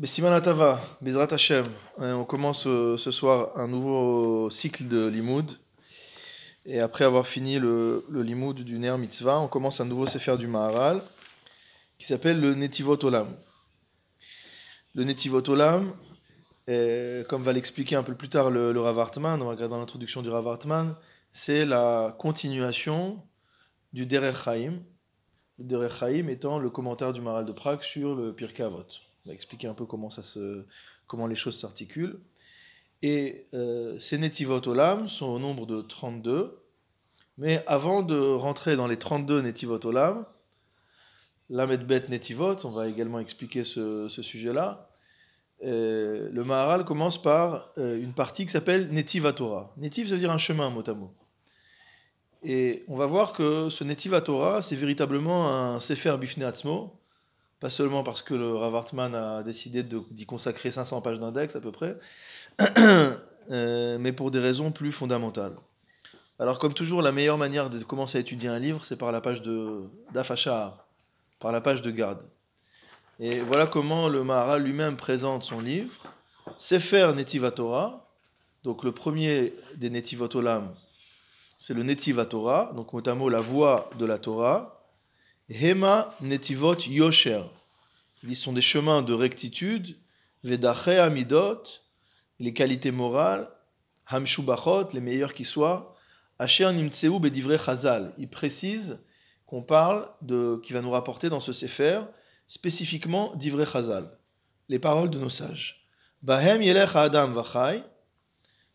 Bessiman Atava, Bezrat Hashem. Hein, on commence euh, ce soir un nouveau cycle de limoud. Et après avoir fini le, le limoud du Ner Mitzvah, on commence un nouveau Sefer du Maharal qui s'appelle le Netivot Olam. Le Netivot Olam, comme va l'expliquer un peu plus tard le, le Rav Hartman, on va regarder dans l'introduction du Rav Hartman, c'est la continuation du Derer Chaim. Le Derer Chaim étant le commentaire du Maharal de Prague sur le Pirkei Avot. On va expliquer un peu comment, les choses s'articulent. Et euh, ces Netivot Olam sont au nombre de 32. Mais avant de rentrer dans les 32 Netivot Olam, Lamed Bet Netivot, on va également expliquer ce, sujet-là. Euh, le Maharal commence par euh, une partie qui s'appelle Netivatora. Netiv, ça veut dire un chemin, mot à mot. Et on va voir que ce Netivatora, c'est véritablement un Sefer Bifne Atzmo, pas seulement parce que le Rav Hartman a décidé d'y consacrer 500 pages d'index à peu près, euh, mais pour des raisons plus fondamentales. Alors comme toujours, la meilleure manière de commencer à étudier un livre, c'est par la page de d'Afachar, par la page de garde. Et voilà comment le Maharal lui-même présente son livre, Sefer Netivatora, donc le premier des Netivatolam, c'est le Netivatora, donc mot la voix de la Torah, Hema netivot yosher. Ils sont des chemins de rectitude. Vedache amidot, les qualités morales. Hamshubachot, les meilleurs qui soient. Asher nimtseu bedivre chazal. Il précise qu'on parle de, qui va nous rapporter dans ce sefer, spécifiquement d'ivre chazal, les paroles de nos sages. Bahem yelech adam vachai,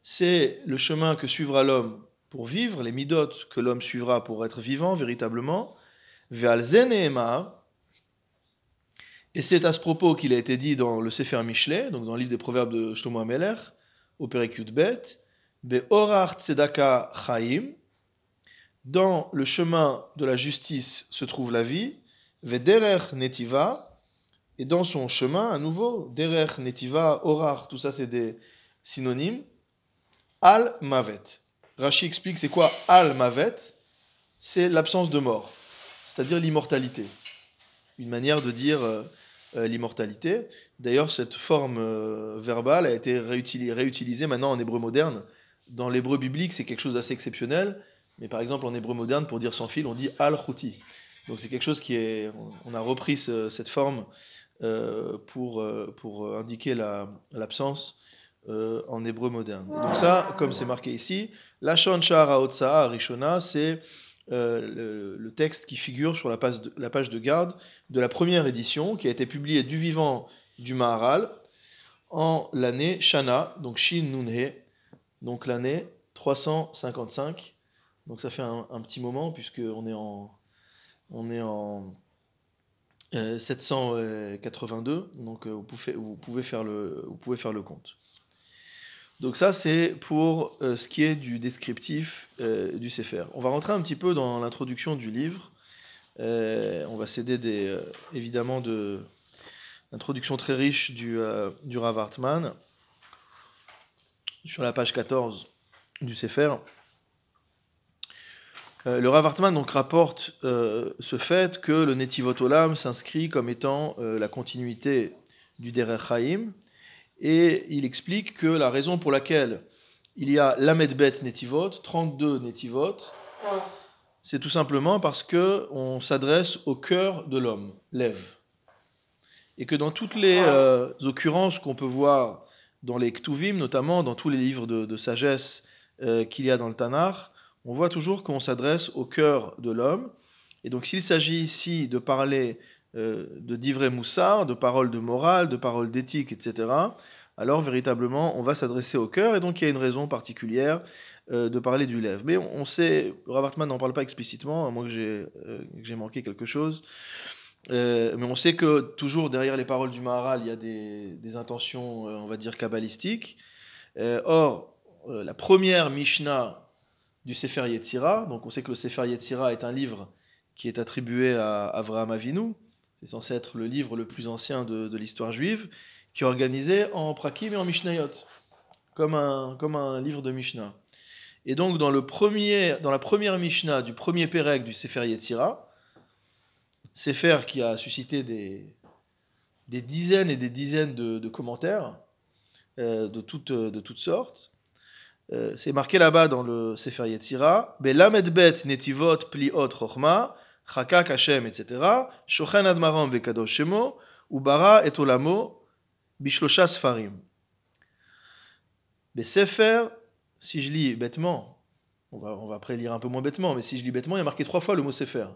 c'est le chemin que suivra l'homme pour vivre, les midot que l'homme suivra pour être vivant véritablement. Et c'est à ce propos qu'il a été dit dans le Sefer Michelet, donc dans le livre des Proverbes de Shlomo Ameler, au Perek Bet, tzedaka chaim, dans le chemin de la justice se trouve la vie, et dans son chemin, à nouveau, derer netiva, orar, tout ça c'est des synonymes, al mavet. Rashi explique c'est quoi al mavet, c'est l'absence de mort c'est-à-dire l'immortalité. Une manière de dire euh, euh, l'immortalité. D'ailleurs, cette forme euh, verbale a été réutilisée, maintenant en hébreu moderne. Dans l'hébreu biblique, c'est quelque chose d'assez exceptionnel, mais par exemple en hébreu moderne, pour dire sans fil, on dit al-khuti. Donc c'est quelque chose qui est. On a repris cette forme pour, pour indiquer l'absence en hébreu moderne. donc ça, comme c'est marqué ici, la shara rishona, c'est euh, le, texte qui figure sur la page, de, garde de la première édition, qui a été publiée du vivant du Maharal en l'année Shana, donc Shin Nunhe, donc l'année 355. Donc ça fait un, petit moment, puisqu'on est en, on est en 782, euh, donc euh, vous pouvez, vous, pouvez faire le, vous pouvez faire le compte. Donc ça, c'est pour euh, ce qui est du descriptif euh, du Sefer. On va rentrer un petit peu dans l'introduction du livre. Euh, on va céder des, évidemment de l'introduction très riche du, du Rav Hartman sur la page 14 du Sefer. le Rav Hartman donc, rapporte ce fait que le Netivot Olam s'inscrit comme étant la continuité du Derer Chaim, et il explique que la raison pour laquelle il y a l'Amedbet Netivot, 32 Netivot, c'est tout simplement parce que on s'adresse au cœur de l'homme, l'Ève. Et que dans toutes les euh, occurrences qu'on peut voir dans les Ktuvim, notamment dans tous les livres de, sagesse euh, qu'il y a dans le Tanakh, on voit toujours qu'on s'adresse au cœur de l'homme. Et donc s'il s'agit ici de parler de d'ivrer moussard, de paroles de morale, de paroles d'éthique, etc., alors véritablement on va s'adresser au cœur, et donc il y a une raison particulière euh, de parler du lèvre. Mais on sait, Ravartman n'en parle pas explicitement, à moins que j'ai euh, manqué quelque chose, mais on sait que toujours derrière les paroles du Maharal, il y a des, intentions, on va dire, kabbalistiques. or, la première Mishnah du Sefer Yetzira, donc on sait que le Sefer Yetzira est un livre qui est attribué à Avraham Avinu, c'est censé être le livre le plus ancien de, l'histoire juive, qui est organisé en prakim et en mishnayot, comme un, comme un livre de Mishnah. Et donc, dans, le premier, dans la première Mishnah du premier Pérec du Sefer Yetzira, Sefer qui a suscité des, des dizaines et des dizaines de, commentaires de, toutes, de sortes. c'est marqué là-bas dans le Sefer Yetzira, Belamed bet netivot pliot chochma, chakak Hashem, etc. Shochen admaram vekadosh shemo, ubara et olamo, bishlosha sfarim. Sefer, si je lis bêtement, on va, on va après lire un peu moins bêtement, mais si je lis bêtement, il y a marqué trois fois le mot Sefer.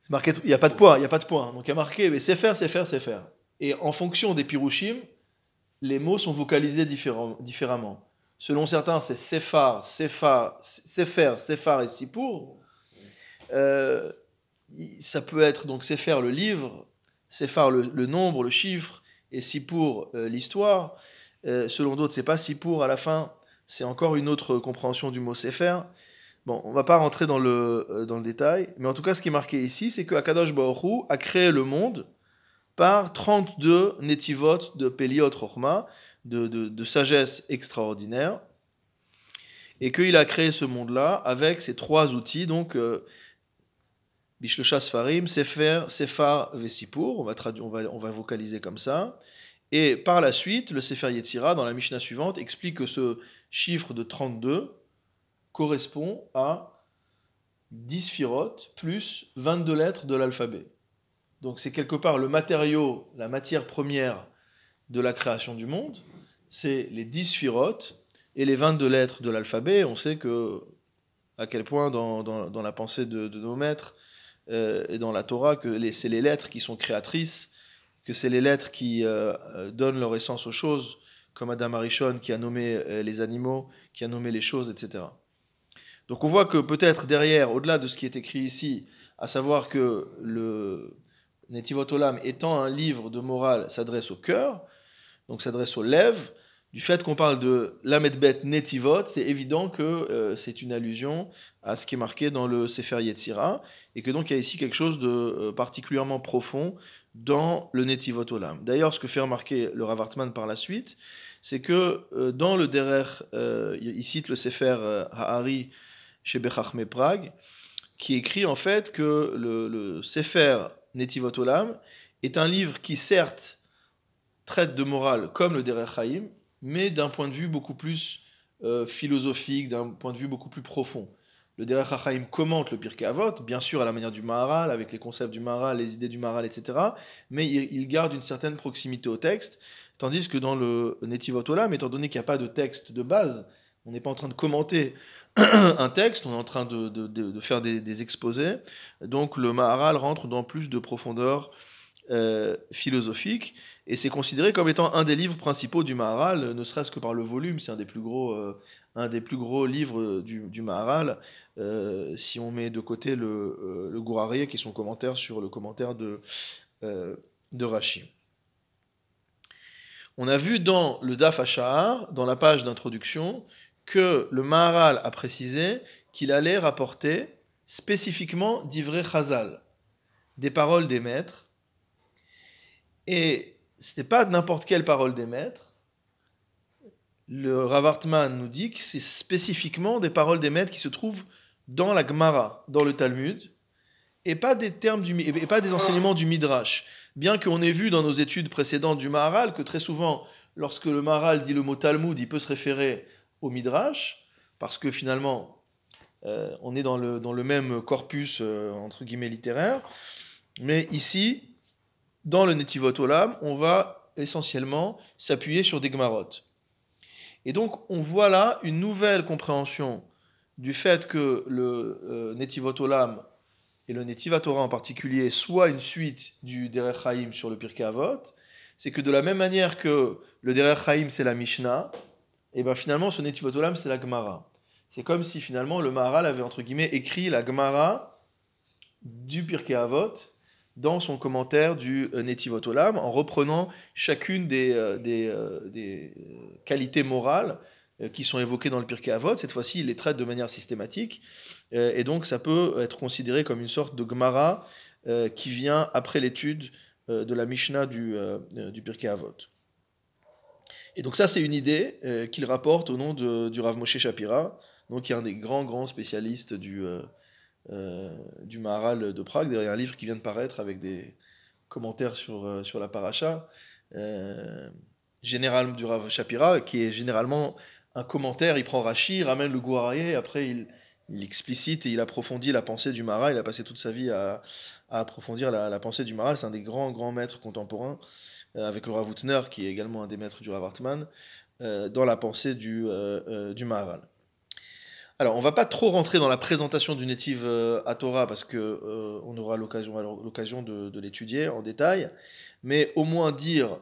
C'est marqué, il n'y a pas de point, il n'y a pas de point. Donc il y a marqué mais Sefer, Sefer, Sefer. Et en fonction des pirushim, les mots sont vocalisés différemment. Selon certains, c'est Sephar, Sephar, Sefer, Sephar et Sipour. Euh, ça peut être donc Sefer le livre, Sephar le, le nombre, le chiffre, et Sipour euh, l'histoire. Euh, selon d'autres, c'est pas Sipour à la fin, c'est encore une autre compréhension du mot Sefer. Bon, on va pas rentrer dans le, euh, dans le détail, mais en tout cas, ce qui est marqué ici, c'est que Akadosh Baruch a créé le monde par 32 netivot de Peliot Rochma, de, de, sagesse extraordinaire, et qu'il a créé ce monde-là avec ces trois outils, donc euh, Bishlocha Sfarim, Sefer, Sefar, Vesipour, on va, on, va, on va vocaliser comme ça, et par la suite, le Sefer Yetzira, dans la Mishnah suivante, explique que ce chiffre de 32 correspond à 10 firotes plus 22 lettres de l'alphabet. Donc c'est quelque part le matériau, la matière première de la création du monde, c'est les 10 firotes et les 22 lettres de l'alphabet. On sait que à quel point dans, dans, la pensée de, nos maîtres euh, et dans la Torah, que c'est les lettres qui sont créatrices que c'est les lettres qui euh, euh, donnent leur essence aux choses, comme Adam Arishon qui a nommé les animaux, qui a nommé les choses, etc. Donc on voit que peut-être derrière, au-delà de ce qui est écrit ici, à savoir que le Netivot Olam étant un livre de morale s'adresse au cœur, donc s'adresse aux lèvres, du fait qu'on parle de l'Amedbet Netivot, c'est évident que c'est une allusion à ce qui est marqué dans le Sefer Yetzira, et que donc il y a ici quelque chose de particulièrement profond dans le Netivot Olam. D'ailleurs, ce que fait remarquer le Rav par la suite, c'est que euh, dans le Derer, euh, il cite le Sefer euh, Ha'ari chez Bechachme Prague, qui écrit en fait que le, Sefer Netivot Olam est un livre qui certes traite de morale comme le Derer Chaim, mais d'un point de vue beaucoup plus philosophique, d'un point de vue beaucoup plus profond. Le Derech HaChaim commente le Pirkei Avot, bien sûr à la manière du Maharal, avec les concepts du Maharal, les idées du Maharal, etc. Mais il, garde une certaine proximité au texte, tandis que dans le Netivot Olam, étant donné qu'il n'y a pas de texte de base, on n'est pas en train de commenter un texte, on est en train de, faire des, exposés. Donc le Maharal rentre dans plus de profondeur euh, philosophique, et c'est considéré comme étant un des livres principaux du Maharal, ne serait-ce que par le volume, c'est un des plus gros, euh, un des plus gros livres du, du Maharal. Euh, si on met de côté le, euh, le qui est son commentaire sur le commentaire de, euh, de Rashi. On a vu dans le Daf Asha'ar, dans la page d'introduction, que le Maharal a précisé qu'il allait rapporter spécifiquement d'Ivré Chazal, des paroles des maîtres. Et n'est pas n'importe quelle parole des maîtres. Le Ravartman nous dit que c'est spécifiquement des paroles des maîtres qui se trouvent dans la Gemara, dans le Talmud, et pas des termes du, et pas des enseignements du Midrash. Bien qu'on ait vu dans nos études précédentes du Maharal que très souvent, lorsque le Maharal dit le mot Talmud, il peut se référer au Midrash, parce que finalement, euh, on est dans le, dans le même corpus, euh, entre guillemets, littéraire. Mais ici, dans le Netivot Olam, on va essentiellement s'appuyer sur des Gemarot. Et donc, on voit là une nouvelle compréhension du fait que le euh, Netivot Olam et le Netivat Torah en particulier soit une suite du Derech Chaim sur le Pirkei Avot, c'est que de la même manière que le Derech Chaim c'est la Mishnah, et bien finalement ce Netivot Olam c'est la Gemara. C'est comme si finalement le Maharal avait entre guillemets écrit la Gemara du Pirkei Avot dans son commentaire du euh, Netivot Olam en reprenant chacune des, euh, des, des qualités morales euh, qui sont évoqués dans le Pirkei Avot. Cette fois-ci, il les traite de manière systématique. Euh, et donc, ça peut être considéré comme une sorte de Gemara euh, qui vient après l'étude de la Mishnah du, du Pirkei Avot. Et donc, ça, c'est une idée qu'il rapporte au nom du Rav Moshe Shapira, donc, qui est un des grands, grands spécialistes du, du Maharal de Prague. Il y a un livre qui vient de paraître avec des, commentaire sur, sur la paracha, général du Rav Shapira, qui est généralement un commentaire, il prend Rashi, il ramène le Gouarayé, après il, il explicite et il approfondit la pensée du Maral. Il a passé toute sa vie à, approfondir la, pensée du Maral. C'est un des grands, grands maîtres contemporains, euh, avec le Rav qui est également un des maîtres du Rav Hartman, euh, dans la pensée du, euh, du Maharal. Alors, on va pas trop rentrer dans la présentation du Netiv à Torah, parce qu'on on aura l'occasion de, l'étudier en détail, mais au moins dire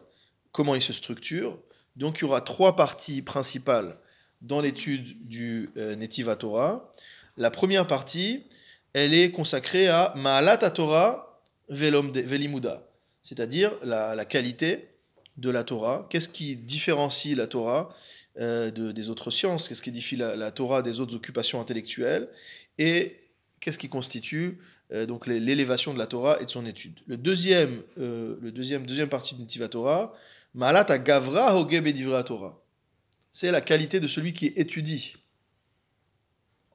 comment il se structure. Donc, il y aura trois parties principales dans l'étude du Netiv Torah. La première partie, elle est consacrée à Ma'alat Torah Velimuda, c'est-à-dire la, qualité de la Torah. Qu'est-ce qui différencie la Torah? Euh, des autres sciences Qu'est-ce qui différencie la, Torah des autres occupations intellectuelles Et qu'est-ce qui constitue euh, donc l'élévation de la Torah et de son étude Le deuxième, euh, le deuxième, deuxième partie de Tiva Torah, Ma'alat Gavra Hoge Torah. C'est la qualité de celui qui étudie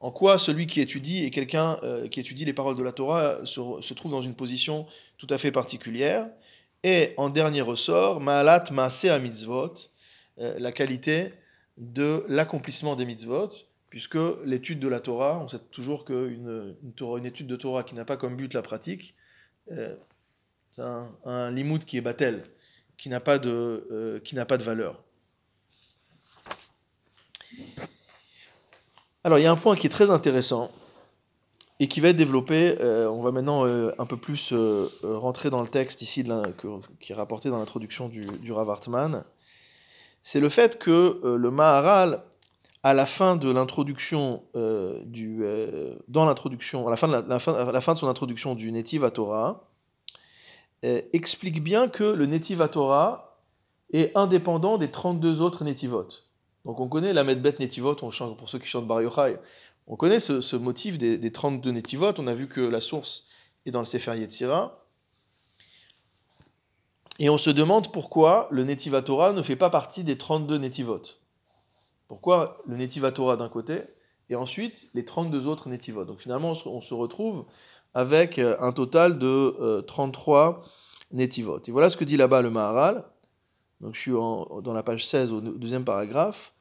en quoi celui qui étudie et quelqu'un qui étudie les paroles de la Torah se, trouve dans une position tout à fait particulière. Et en dernier ressort, Ma'alat Ma'aseh mitzvot, la qualité de l'accomplissement des mitzvot, puisque l'étude de la Torah, on sait toujours qu'une une, étude de Torah qui n'a pas comme but la pratique, euh, c'est un, un qui est batel, qui n'a pas, de, n'a pas de valeur. Alors il y a un point qui est très intéressant et qui va être développé. Euh, on va maintenant euh, un peu plus euh, rentrer dans le texte ici qui est rapporté dans l'introduction du, du Rav. C'est le fait que le Maharal, à la fin de l'introduction du, dans l'introduction, à la fin de son introduction du Netiv Torah, explique bien que le Netiv Torah est indépendant des 32 autres Netivot. Donc on connaît la Medbet Netivot, on chante, pour ceux qui chantent Bar Yochai, on connaît ce, motif des, 32 Netivot, on a vu que la source est dans le Sefer Yetzira, et on se demande pourquoi le Netivatora ne fait pas partie des 32 Netivot. Pourquoi le Netivatora d'un côté, et ensuite les 32 autres Netivot. Donc finalement on se retrouve avec euh, un total de 33 euh, Netivot. Et voilà ce que dit là-bas le Maharal. Donc je suis dans la page 16 au deuxième paragraphe.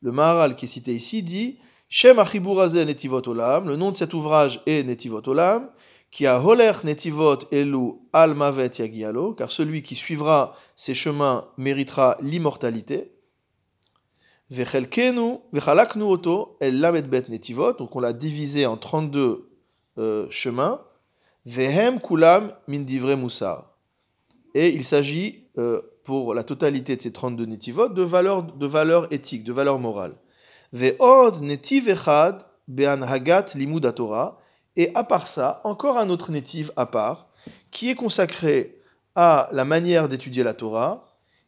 Le Maharal qui est cité ici dit Shem Netivot Olam, le nom de cet ouvrage est Netivot Olam, qui a Holer Netivot Elu Al Mavet Yagialo, car celui qui suivra ces chemins méritera l'immortalité. Vechalaknu Oto El Lamed Bet Netivot, donc on l'a divisé en 32 euh, chemins. Vehem Kulam Min Divre Moussar. Et il s'agit euh, pour la totalité de ces 32 netivot de valeurs de valeur éthique, de valeur morale. Ve'od netiv echad be'an hagat limud Torah. Et à part ça, encore un autre netiv à part, qui est consacré à la manière d'étudier la Torah,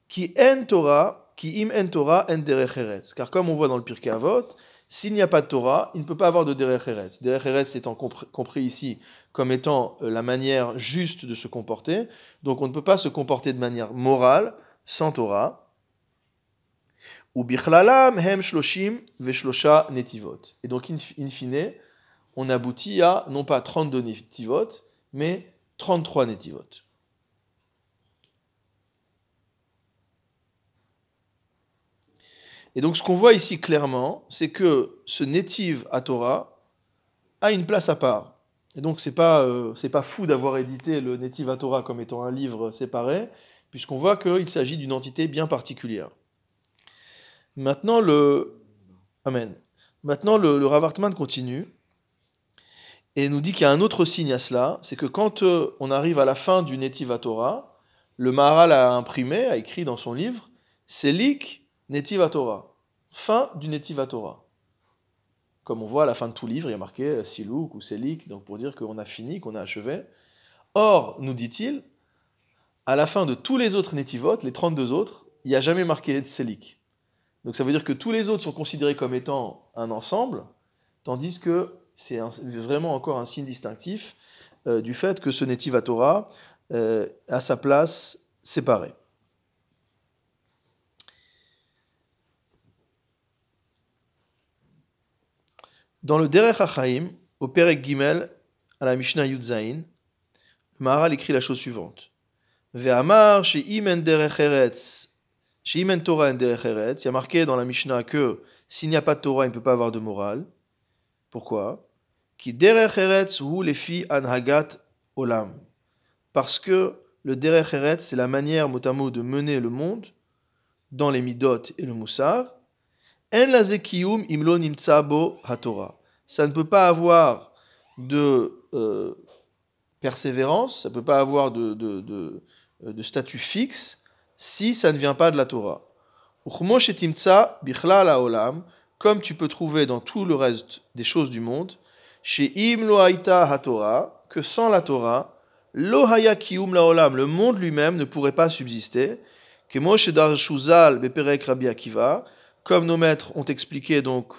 qui en Torah, qui im en Torah en derech Car comme on voit dans le Pirkei Avot, s'il n'y a pas de Torah, il ne peut pas avoir de derech eretz. Étant compris ici comme étant euh, la manière juste de se comporter. Donc on ne peut pas se comporter de manière morale sans Torah. Ou bichlalam hem shloshim netivot. Et donc in, fine, on aboutit à non pas 32 netivot, mais 33 netivot. Et donc ce qu'on voit ici clairement, c'est que ce netiv à Torah a une place à part. Et donc, c'est pas, euh, pas fou d'avoir édité le Netiv Torah comme étant un livre séparé, puisqu'on voit qu'il s'agit d'une entité bien particulière. Maintenant, le. Amen. Maintenant, le, le Rav continue et nous dit qu'il y a un autre signe à cela, c'est que quand euh, on arrive à la fin du Netiv Torah, le Maharal a imprimé, a écrit dans son livre, Selik Netiv Torah. Fin du Netiv Torah. Comme on voit à la fin de tout livre, il y a marqué euh, Silouk ou Selik, donc pour dire qu'on a fini, qu'on a achevé. Or, nous dit-il, à la fin de tous les autres Netivot, les 32 autres, il n'y a jamais marqué Selik. Donc ça veut dire que tous les autres sont considérés comme étant un ensemble, tandis que c'est vraiment encore un signe distinctif euh, du fait que ce Netiv Torah euh, a sa place séparée. Dans le Derech HaChaim, au Perek Gimel, à la Mishnah Yudzaïn, le Maharal écrit la chose suivante. Ve'amar she'imen derech eretz, she'imen Torah en derech eretz. Il y a marqué dans la Mishnah que s'il n'y a pas de Torah, il ne peut pas avoir de morale. Pourquoi? Qui derech eretz hu lefi anhagat olam. Parce que le derech eretz, c'est la manière mot à mot de mener le monde dans les midot et le moussar. En la zekiyum imlo nimtsa bo haTorah. Ça ne peut pas avoir de euh, persévérance, ça ne peut pas avoir de, de, de, de, statut fixe si ça ne vient pas de la Torah. Comme tu peux trouver dans tout le reste des choses du monde, chez Im HaTorah, que sans la Torah, Lo haya laolam, le monde lui-même ne pourrait pas subsister. Que Moshe Shuzal beperek Rabbi Akiva, comme nos maîtres ont expliqué donc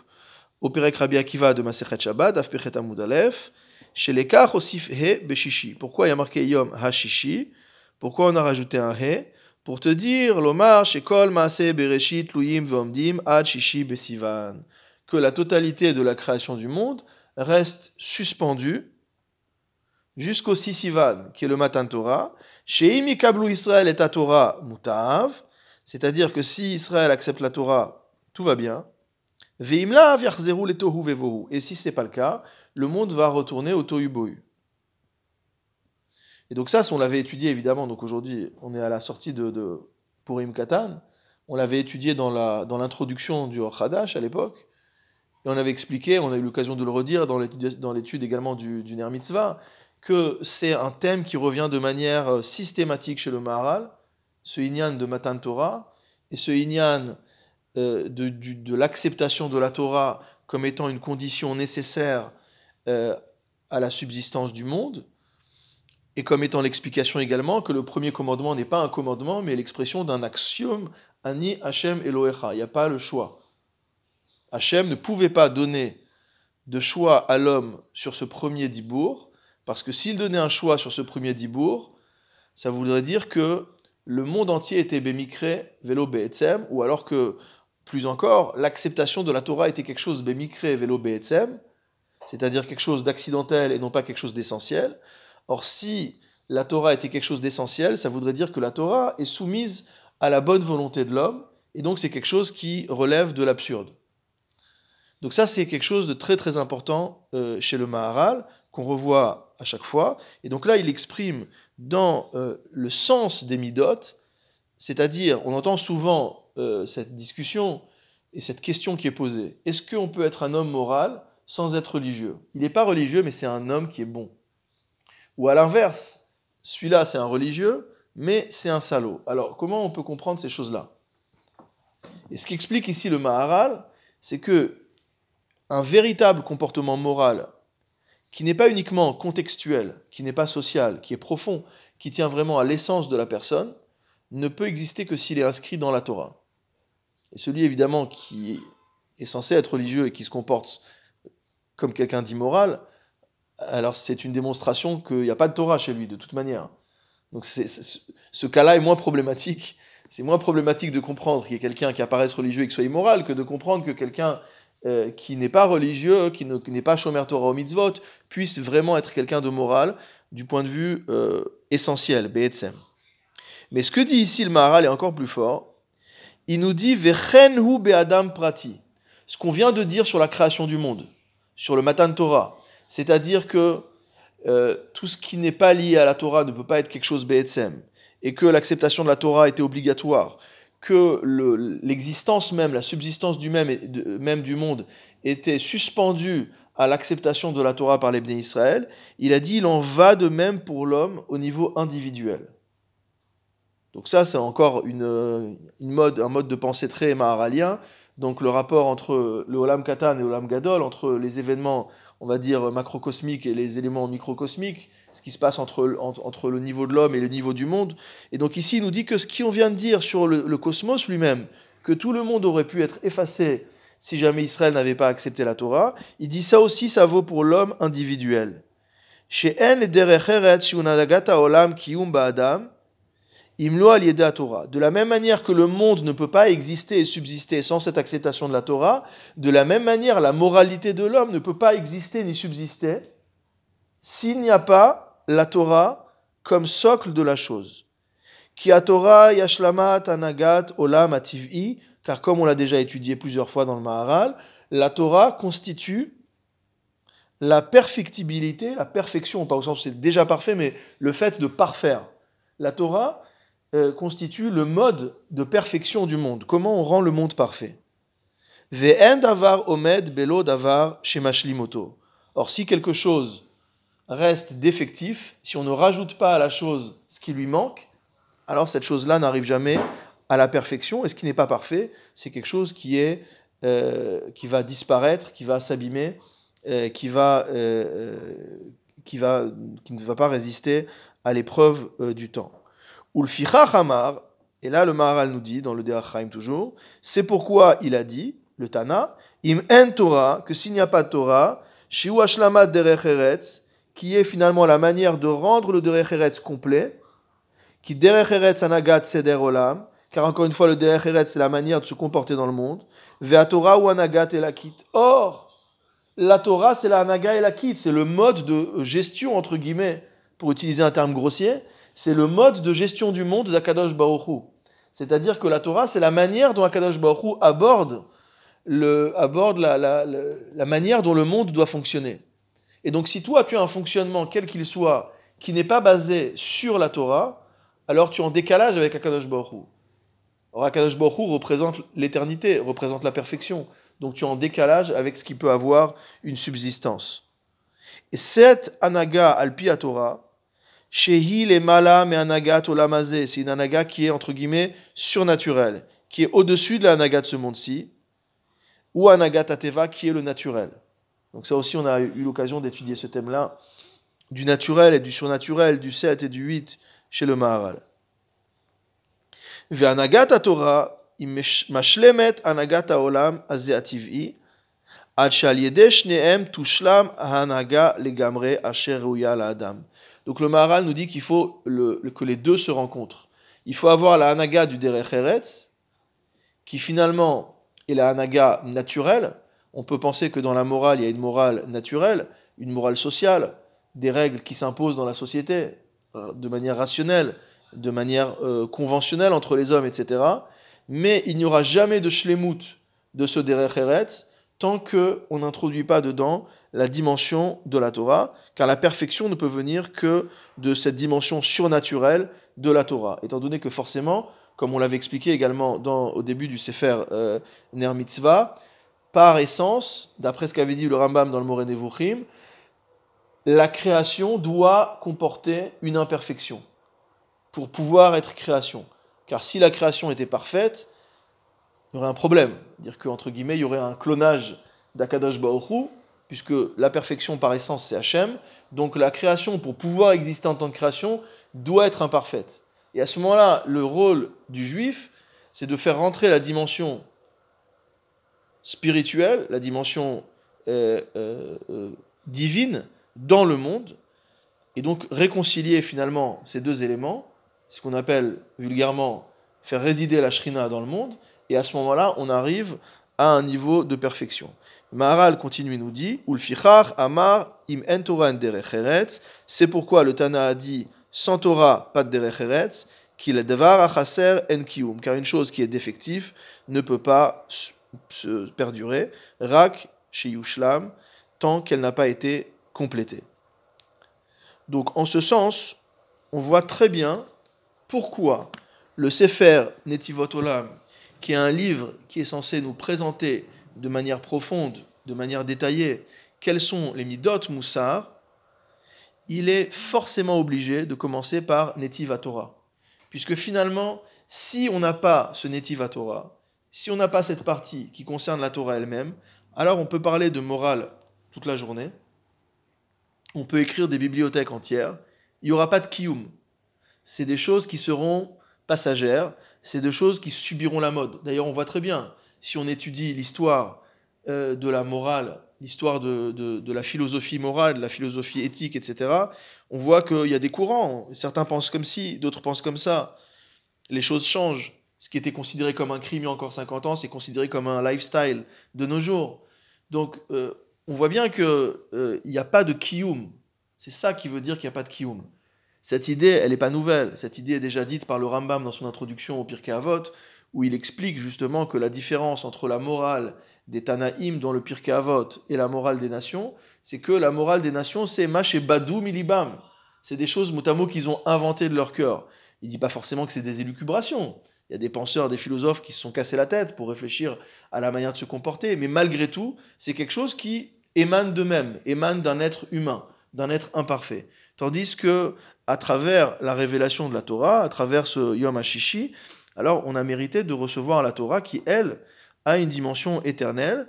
au Perek Rabbi Akiva de Masechet Shabbat, Afpechet Amud Aleph, chez les Osif He Beshishi. Pourquoi il y a marqué Yom Hashishi Pourquoi on a rajouté un He? Pour te dire, Lomar, Shekol Maase Bereshit Luyim Vomdim Ad Shishi Besivan. Que la totalité de la création du monde reste suspendue jusqu'au Sisivan, qui est le matin Torah. Chez Imikablu Israël et Torah Mutav, c'est-à-dire que si Israël accepte la Torah, tout va bien. Veimla vevohu. Et si ce n'est pas le cas, le monde va retourner au tohu bohu. Et donc ça, on l'avait étudié évidemment, donc aujourd'hui on est à la sortie de, de Purim Katan, on l'avait étudié dans l'introduction dans du Hadash à l'époque, et on avait expliqué, on a eu l'occasion de le redire dans l'étude également du, Ner Mitzvah, que c'est un thème qui revient de manière euh, systématique chez le Maharal, ce Inyan de Matan Torah, et ce Inyan euh, de, l'acceptation de la Torah comme étant une condition nécessaire euh, à la subsistance du monde, et comme étant l'explication également que le premier commandement n'est pas un commandement, mais l'expression d'un axiome, Ani Hashem Elohecha. Il n'y a pas le choix. Hachem ne pouvait pas donner de choix à l'homme sur ce premier dibour, parce que s'il donnait un choix sur ce premier dibour, ça voudrait dire que le monde entier était bémikré vélo be'etzem, ou alors que, plus encore, l'acceptation de la Torah était quelque chose bémikré vélo be'etzem, c'est-à-dire quelque chose d'accidentel et non pas quelque chose d'essentiel. Or, si la Torah était quelque chose d'essentiel, ça voudrait dire que la Torah est soumise à la bonne volonté de l'homme, et donc c'est quelque chose qui relève de l'absurde. Donc ça, c'est quelque chose de très très important euh, chez le Maharal, qu'on revoit à chaque fois. Et donc là, il exprime dans euh, le sens des midotes, c'est-à-dire, on entend souvent euh, cette discussion et cette question qui est posée. Est-ce qu'on peut être un homme moral sans être religieux? Il n'est pas religieux, mais c'est un homme qui est bon. Ou à l'inverse, celui-là, c'est un religieux, mais c'est un salaud. Alors, comment on peut comprendre ces choses-là? Et ce qu'explique ici le Maharal, c'est que un véritable comportement moral qui n'est pas uniquement contextuel, qui n'est pas social, qui est profond, qui tient vraiment à l'essence de la personne, ne peut exister que s'il est inscrit dans la Torah. Et celui évidemment qui est censé être religieux et qui se comporte comme quelqu'un d'immoral, alors c'est une démonstration qu'il n'y a pas de Torah chez lui de toute manière. Donc ce cas-là est moins problématique. C'est moins problématique de comprendre qu'il y ait quelqu'un qui apparaisse religieux et qui soit immoral que de comprendre que quelqu'un euh, qui n'est pas religieux, qui n'est pas Shomer Torah au mitzvot, puisse vraiment être quelqu'un de moral du point de vue euh, essentiel, Be'etzem. Mais ce que dit ici le Maharal est encore plus fort. Il nous dit Vechenhu be'adam prati. Ce qu'on vient de dire sur la création du monde, sur le Matan Torah. C'est-à-dire que euh, tout ce qui n'est pas lié à la Torah ne peut pas être quelque chose Be'etzem. Et que l'acceptation de la Torah était obligatoire que l'existence même, la subsistance du même, même du monde était suspendue à l'acceptation de la Torah par les Israël, il a dit il en va de même pour l'homme au niveau individuel. Donc ça, c'est encore une, une, mode, un mode de pensée très maharalien. Donc le rapport entre le Olam Katan et Olam Gadol, entre les événements, on va dire, macrocosmiques et les éléments microcosmiques, ce qui se passe entre, entre le niveau de l'homme et le niveau du monde. Et donc ici, il nous dit que ce qu'on vient de dire sur le, cosmos lui-même, que tout le monde aurait pu être effacé si jamais Israël n'avait pas accepté la Torah, il dit ça aussi, ça vaut pour l'homme individuel. De la même manière que le monde ne peut pas exister et subsister sans cette acceptation de la Torah, de la même manière la moralité de l'homme ne peut pas exister ni subsister s'il n'y a pas la Torah comme socle de la chose. Ki Torah yashlamat anagat olam ativ'i, car comme on l'a déjà étudié plusieurs fois dans le Maharal, la Torah constitue la perfectibilité, la perfection, pas au sens où c'est déjà parfait, mais le fait de parfaire. La Torah euh, constitue le mode de perfection du monde. Comment on rend le monde parfait? Davar omed belo davar shemashimoto. Or, si quelque chose reste défectif, si on ne rajoute pas à la chose ce qui lui manque, alors cette chose-là n'arrive jamais à la perfection. Et ce qui n'est pas parfait, c'est quelque chose qui, est, euh, qui va disparaître, qui va s'abîmer, euh, qui, va, qui, va, qui ne va pas résister à l'épreuve du temps. Ulficha Hamar, et là le Maharal nous dit, dans le Deachaim toujours, c'est pourquoi il a dit, le Tana, Im en Torah, que s'il n'y a pas de Torah, Shiu qui est finalement la manière de rendre le Derech complet, qui Derech Eretz Anagat Seder Olam, car encore une fois, le Derech Eretz, c'est la manière de se comporter dans le monde, Vea Torah ou Anagat et Lakit. Or, la Torah, c'est la Anaga et la Kit, c'est le mode de gestion, entre guillemets, pour utiliser un terme grossier, c'est le mode de gestion du monde d'Akadosh Baruch C'est-à-dire que la Torah, c'est la manière dont Akadosh Baruch aborde, le, aborde la, la, manière dont le monde doit fonctionner. Et donc, si toi, tu as un fonctionnement, quel qu'il soit, qui n'est pas basé sur la Torah, alors tu es en décalage avec Akadosh Baruch Alors, Akadosh Baruch représente l'éternité, représente la perfection. Donc, tu es en décalage avec ce qui peut avoir une subsistance. Et cette anaga alpi Torah, Shehi le mala me anagat olamazé. C'est une anaga qui est, entre guillemets, surnaturelle, qui est au-dessus de la de ce monde-ci, ou anagat ateva, qui est le naturel. Donc ça aussi, on a eu l'occasion d'étudier ce thème-là, du naturel et du surnaturel, du 7 et du 8 chez le Maharal. anagat Torah, mashlemet. Donc le Maharal nous dit qu'il faut que les deux se rencontrent. Il faut avoir la Hanaga du Derech Eretz, qui finalement est la Hanaga naturelle. On peut penser que dans la morale, il y a une morale naturelle, une morale sociale, des règles qui s'imposent dans la société euh, de manière rationnelle, de manière euh, conventionnelle entre les hommes, etc. Mais il n'y aura jamais de shlemut de ce Derech Eretz tant qu'on n'introduit pas dedans la dimension de la Torah, car la perfection ne peut venir que de cette dimension surnaturelle de la Torah, étant donné que forcément, comme on l'avait expliqué également dans, au début du Sefer euh, Ner Mitzvah, par essence, d'après ce qu'avait dit le Rambam dans le Moré Nevuchim, la création doit comporter une imperfection pour pouvoir être création. Car si la création était parfaite, il y aurait un problème. Dire qu'entre guillemets, il y aurait un clonage d'Akadosh Baruch puisque la perfection par essence c'est Hachem, donc la création, pour pouvoir exister en tant que création, doit être imparfaite. Et à ce moment-là, le rôle du juif, c'est de faire rentrer la dimension spirituelle, la dimension euh, euh, euh, divine dans le monde, et donc réconcilier finalement ces deux éléments, ce qu'on appelle vulgairement faire résider la shrina dans le monde, et à ce moment-là, on arrive à un niveau de perfection. Maharal continue et nous dit Amar im C'est pourquoi le Tana a dit sans Torah, pas de qu'il en car une chose qui est défective ne peut pas se perdurer. Rak yushlam, tant qu'elle n'a pas été complétée. Donc en ce sens, on voit très bien pourquoi le Sefer Netivot Olam, qui est un livre qui est censé nous présenter de manière profonde, de manière détaillée, quels sont les midot moussar, il est forcément obligé de commencer par Netiv Torah. Puisque finalement, si on n'a pas ce Netiv Torah, si on n'a pas cette partie qui concerne la Torah elle-même, alors on peut parler de morale toute la journée, on peut écrire des bibliothèques entières, il n'y aura pas de kiyum. C'est des choses qui seront passagères, c'est des choses qui subiront la mode. D'ailleurs, on voit très bien, si on étudie l'histoire euh, de la morale, l'histoire de, la philosophie morale, de la philosophie éthique, etc., on voit qu'il y a des courants. Certains pensent comme ci, d'autres pensent comme ça. Les choses changent. Ce qui était considéré comme un crime il y a encore 50 ans, c'est considéré comme un lifestyle de nos jours. Donc, euh, on voit bien qu'il euh, n'y a pas de kiyum. C'est ça qui veut dire qu'il n'y a pas de kiyum. Cette idée, elle n'est pas nouvelle. Cette idée est déjà dite par le Rambam dans son introduction au Pirkei Avot, où il explique justement que la différence entre la morale des Tanaïm dans le Pirkei Avot et la morale des nations, c'est que la morale des nations, c'est Mash et Badou Milibam. C'est des choses, mot qu'ils ont inventées de leur cœur. Il dit pas forcément que c'est des élucubrations. Il y a des penseurs, des philosophes qui se sont cassés la tête pour réfléchir à la manière de se comporter, mais malgré tout, c'est quelque chose qui émane d'eux-mêmes, émane d'un être humain, d'un être imparfait. Tandis que à travers la révélation de la Torah, à travers ce Yom HaShishi, alors on a mérité de recevoir la Torah qui, elle, a une dimension éternelle.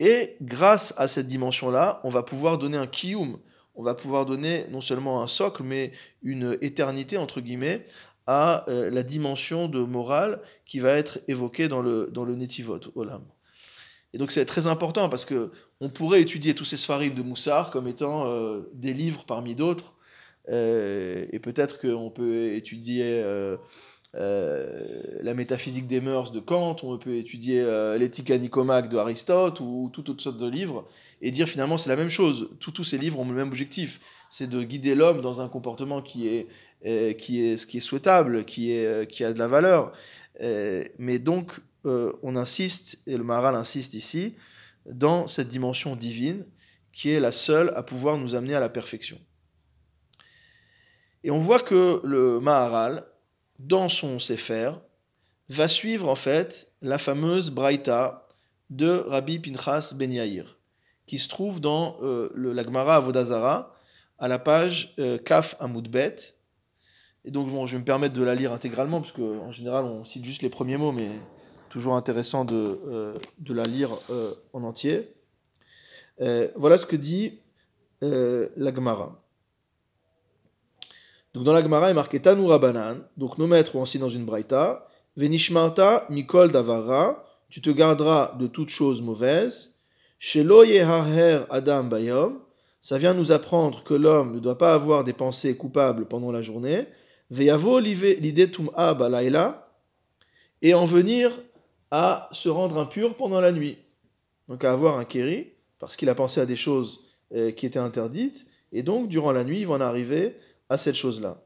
Et grâce à cette dimension-là, on va pouvoir donner un kiyum, on va pouvoir donner non seulement un socle, mais une éternité, entre guillemets, à euh, la dimension de morale qui va être évoquée dans le, dans le Netivot, Olam. Et donc c'est très important parce que on pourrait étudier tous ces sfarim de Moussar comme étant euh, des livres parmi d'autres, euh, et peut-être qu'on peut étudier euh, euh, la métaphysique des mœurs de Kant, on peut étudier l'éthique à Nicomaque de Aristote ou toute autre sorte de livres, et dire finalement c'est la même chose. Tous, ces livres ont le même objectif, c'est de guider l'homme dans un comportement qui est, qui est, qui est souhaitable, qui, est, qui a de la valeur. mais donc, on insiste, et le Maharal insiste ici, dans cette dimension divine qui est la seule à pouvoir nous amener à la perfection. Et on voit que le Maharal, dans son Sefer, va suivre en fait la fameuse Braïta de Rabbi Pinchas Ben Yair, qui se trouve dans euh, le, la Gemara Avodazara, à la page euh, Kaf Amoudbet. Et donc bon, je vais me permettre de la lire intégralement, parce qu'en général on cite juste les premiers mots, mais toujours intéressant de, euh, de la lire euh, en entier. Voilà ce que dit la Gemara. Donc dans la Gemara est marqué Tanura Banan, donc nos maîtres ont ainsi dans une braïta, Venishmarta Mikol Davara, tu te garderas de toutes choses mauvaises, Shelo Yeharher Adam Bayom, ça vient nous apprendre que l'homme ne doit pas avoir des pensées coupables pendant la journée, Veyavo l'idée Tum'a Balaila, et en venir à se rendre impur pendant la nuit. Donc à avoir un kéri, parce qu'il a pensé à des choses euh, qui étaient interdites, et donc durant la nuit, il va en arriver à cette chose-là.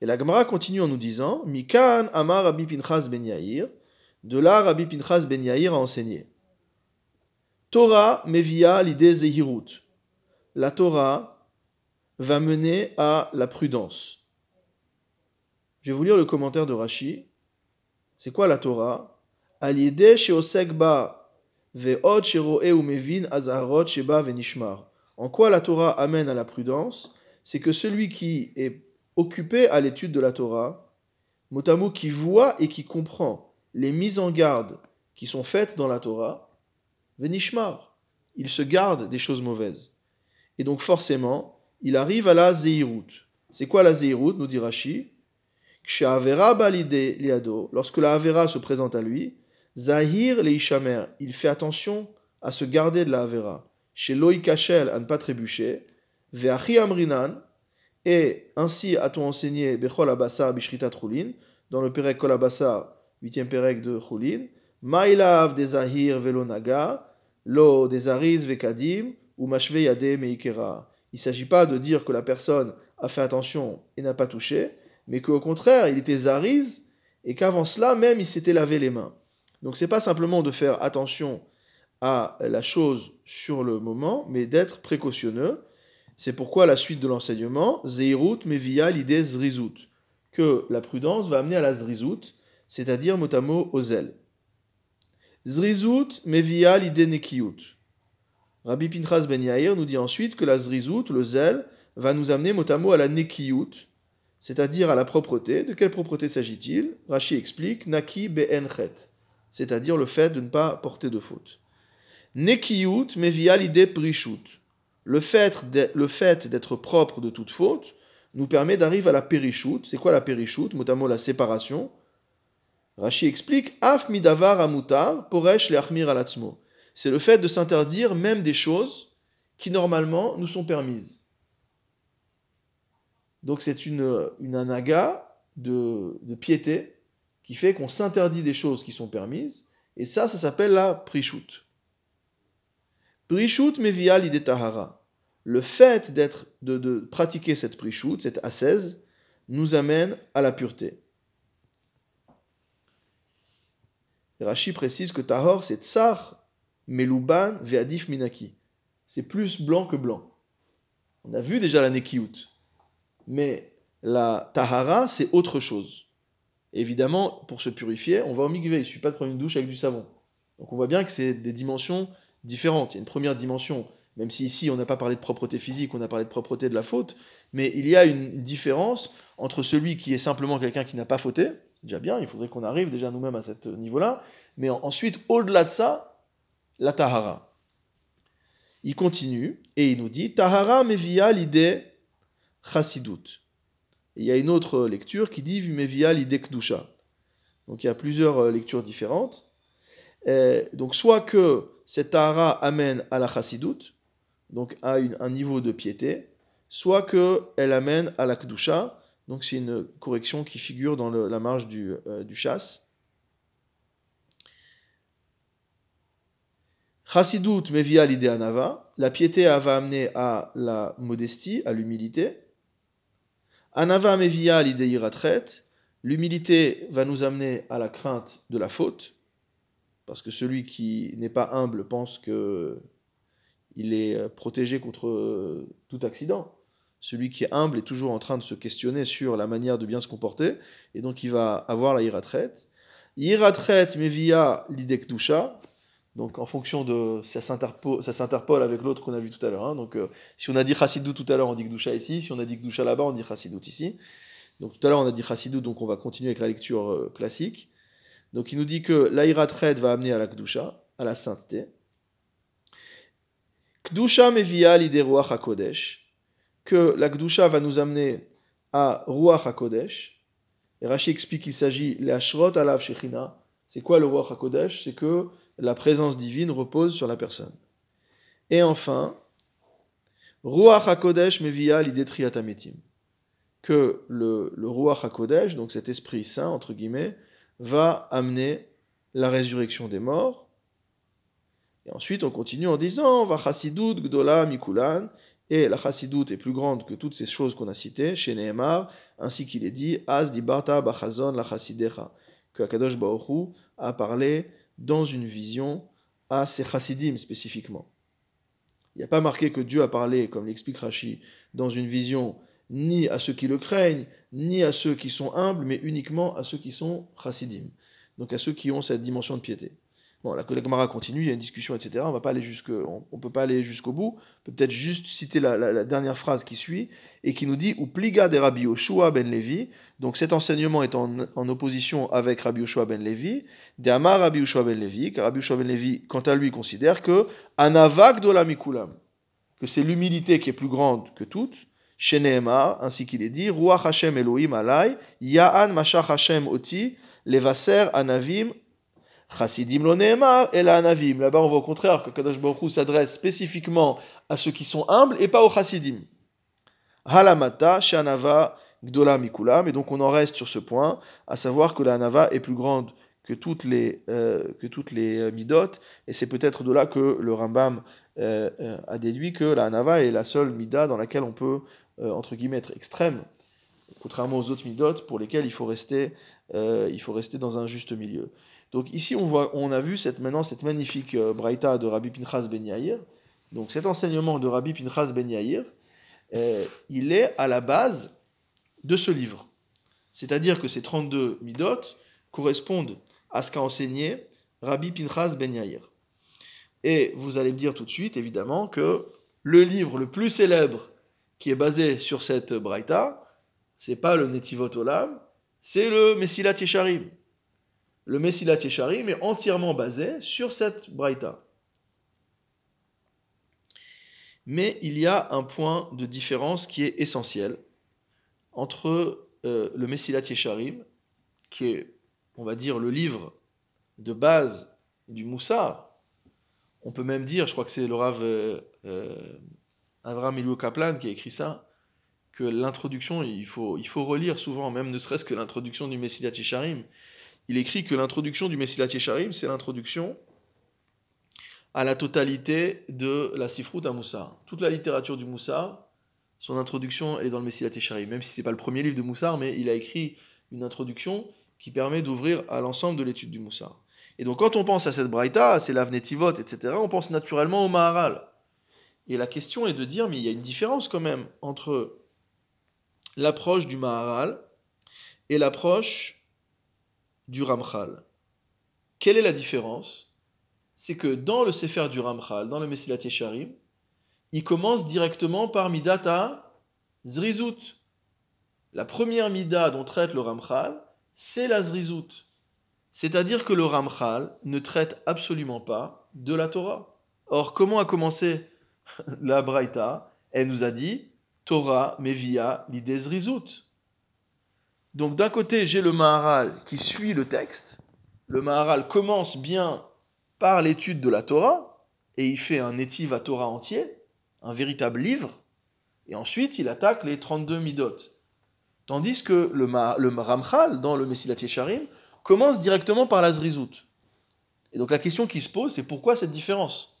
Et la Gemara continue en nous disant Mikan Amar Rabbi Pinchas Ben Yair, de là Rabbi Pinchas Ben Yair a enseigné. Torah mevia l'idée zehirut. La Torah va mener à la prudence. Je vais vous lire le commentaire de Rashi. C'est quoi la Torah en quoi la Torah amène à la prudence? C'est que celui qui est occupé à l'étude de la Torah, mot qui voit et qui comprend les mises en garde qui sont faites dans la Torah, venishmar, il se garde des choses mauvaises. Et donc forcément, il arrive à la zeirut. C'est quoi la zeirut, nous dit Rashi? Lorsque la Avera se présente à lui, Zahir le il fait attention à se garder de la Avera. Chez Loi Kachel, à ne pas trébucher. Ve'achi Amrinan, et ainsi a-t-on enseigné Bechol Abasa Bishrita Trulin, dans le Perek Kol Abasa, 8e Perek de Trulin. Mailav des Zahir Velonaga, Lo des Ariz Vekadim, ou Mashve Yade Meikera. Il ne s'agit pas de dire que la personne a fait attention et n'a pas touché, mais qu'au contraire, il était Zariz, et qu'avant cela même, il s'était lavé les mains. Donc c'est pas simplement de faire attention à la chose sur le moment, mais d'être précautionneux. C'est pourquoi la suite de l'enseignement, Zeirut via l'idée Zrizut, que la prudence va amener à la Zrizut, c'est-à-dire motamo au zèle. Zrizut via l'idée Nekiyut. Rabbi Pinchas Ben Yair nous dit ensuite que la Zrizut, le zèle, va nous amener motamo à la Nekiyut, c'est-à-dire à la propreté. De quelle propreté s'agit-il? Rashi explique Naki Be'enchet c'est-à-dire le fait de ne pas porter de faute. Nekiyut via l'idée prishut. Le fait d'être propre de toute faute nous permet d'arriver à la périshut. C'est quoi la périshut Notamment la séparation. Rashi explique Af midavar poresh. C'est le fait de s'interdire même des choses qui normalement nous sont permises. Donc c'est une, une anaga de, de piété qui fait qu'on s'interdit des choses qui sont permises, et ça, ça s'appelle la prishut. Prishut mevia l'idée tahara. le fait d'être, de, pratiquer cette prichout, cette ascèse, nous amène à la pureté. Rashi précise que Tahor, c'est Tsar, Meluban, Ve'adif Minaki. C'est plus blanc que blanc. On a vu déjà la Nekiout. Mais la Tahara, c'est autre chose. Évidemment, pour se purifier, on va au mikvé. Il ne suffit pas de prendre une douche avec du savon. Donc on voit bien que c'est des dimensions différentes. Il y a une première dimension, même si ici on n'a pas parlé de propreté physique, on a parlé de propreté de la faute, mais il y a une différence entre celui qui est simplement quelqu'un qui n'a pas fauté, déjà bien, il faudrait qu'on arrive déjà nous-mêmes à ce niveau-là, mais ensuite, au-delà de ça, la tahara. Il continue et il nous dit Tahara mevia l'idée chassidut. Il y a une autre lecture qui dit mevia l'idée kdusha. Donc il y a plusieurs euh, lectures différentes. donc soit que cette tahara amène à la chassidut, donc à un niveau de piété, soit qu'elle amène à la kdusha, donc c'est une correction qui figure dans la marge du, euh, chasse. Chassidut mevia l'idée anava. La piété va amener à la modestie, à l'humilité. Anava mevia l'idée iratret. L'humilité va nous amener à la crainte de la faute. Parce que celui qui n'est pas humble pense que il est protégé contre tout accident. Celui qui est humble est toujours en train de se questionner sur la manière de bien se comporter, et donc il va avoir la iratret. Iratret mevia l'idée donc en fonction de ça s'interpole avec l'autre qu'on a vu tout à l'heure. Hein. Donc euh, si on a dit chassidou tout à l'heure, on dit kdusha ici. Si on a dit kdusha là-bas, on dit chassidut ici. Donc tout à l'heure on a dit chassidut, donc on va continuer avec la lecture euh, classique. Donc il nous dit que l'airatred va amener à la kdusha, à la sainteté. Kdusha mevia l'idée ruach hakodesh, que la kdusha va nous amener à ruach hakodesh. Et Rashi explique qu'il s'agit l'ashrot alav shechina. C'est quoi le ruach hakodesh? C'est que la présence divine repose sur la personne. Et enfin, Ruach HaKodesh mevia triatametim. Que le, le Ruach HaKodesh, donc cet esprit saint, entre guillemets, va amener la résurrection des morts. Et ensuite, on continue en disant Va chassidut gdola mikulan. Et la chassidut est plus grande que toutes ces choses qu'on a citées, chez Nehemar, ainsi qu'il est dit Az dibarta bachazon la chassidecha. Que Akadosh Baoru a parlé dans une vision à ces chassidim spécifiquement. Il n'y a pas marqué que Dieu a parlé, comme l'explique Rashi, dans une vision ni à ceux qui le craignent, ni à ceux qui sont humbles, mais uniquement à ceux qui sont chassidim, donc à ceux qui ont cette dimension de piété. Bon, la collègue Mara continue, il y a une discussion, etc. On va pas aller jusque, on, peut pas aller jusqu'au bout. Peut-être juste citer la, dernière phrase qui suit et qui nous dit ou pliga de Rabbi Yoshua ben Levi. Donc cet enseignement est en, opposition avec Rabbi Yoshua ben Levi. De Rabbi Yoshua ben Levi, car Rabbi Yoshua ben Levi, quant à lui, considère que anavak la mikulam, que c'est l'humilité qui est plus grande que toute. Chez ainsi qu'il est dit, Ruach Hashem Elohim alai, Ya'an Mashach Hashem oti, levaser anavim Chassidim lo et la anavim. Là-bas, on voit au contraire que Kadosh Baruch s'adresse spécifiquement à ceux qui sont humbles et pas aux chassidim. Halamata, shanava, gdola mikulam. Et donc, on en reste sur ce point, à savoir que la anava est plus grande que toutes les, euh, que toutes les euh, midot. Et c'est peut-être de là que le Rambam euh, a déduit que la anava est la seule mida dans laquelle on peut, entre guillemets, être extrême. Contrairement aux autres midot pour lesquels il faut rester, il faut rester dans un juste milieu. Donc ici, on, voit, on a vu cette, maintenant cette magnifique euh, braïta de Rabbi Pinchas Ben Yair. Donc cet enseignement de Rabbi Pinchas Ben Yair, euh, il est à la base de ce livre. C'est-à-dire que ces 32 midot correspondent à ce qu'a enseigné Rabbi Pinchas Ben Yair. Et vous allez me dire tout de suite, évidemment, que le livre le plus célèbre qui est basé sur cette braïta, c'est pas le Netivot Olam, c'est le Messilat Yesharim le Messilat Yesharim est entièrement basé sur cette Braïta. Mais il y a un point de différence qui est essentiel entre euh, le Messilat Yesharim, qui est, on va dire, le livre de base du Moussar. On peut même dire, je crois que c'est le Rav euh, euh Avram Kaplan qui a écrit ça, que l'introduction, il faut, il faut relire souvent, même ne serait-ce que l'introduction du Messilat Yesharim, il écrit que l'introduction du Messilat Yesharim, c'est l'introduction à la totalité de la Sifrut à Moussar. Toute la littérature du Moussar, son introduction, est dans le Messilat Eshari, même si ce n'est pas le premier livre de Moussar, mais il a écrit une introduction qui permet d'ouvrir à l'ensemble de l'étude du Moussar. Et donc quand on pense à cette Braïta, à Lavnetivot, etc., on pense naturellement au Maharal. Et la question est de dire, mais il y a une différence quand même entre l'approche du Maharal et l'approche du Ramchal. Quelle est la différence? C'est que dans le Sefer du Ramchal, dans le Messilat Yesharim, il commence directement par Midata Zrizut. La première Mida dont traite le Ramchal, c'est la Zrizut. C'est-à-dire que le Ramchal ne traite absolument pas de la Torah. Or, comment a commencé la Braïta Elle nous a dit Torah mevia l'idée Zrizut. Donc d'un côté, j'ai le Maharal qui suit le texte. Le Maharal commence bien par l'étude de la Torah, et il fait un étive à Torah entier, un véritable livre, et ensuite il attaque les 32 midot. Tandis que le, le Ramchal, dans le Messilat Yesharim, commence directement par la Zrizout. Et donc la question qui se pose, c'est pourquoi cette différence?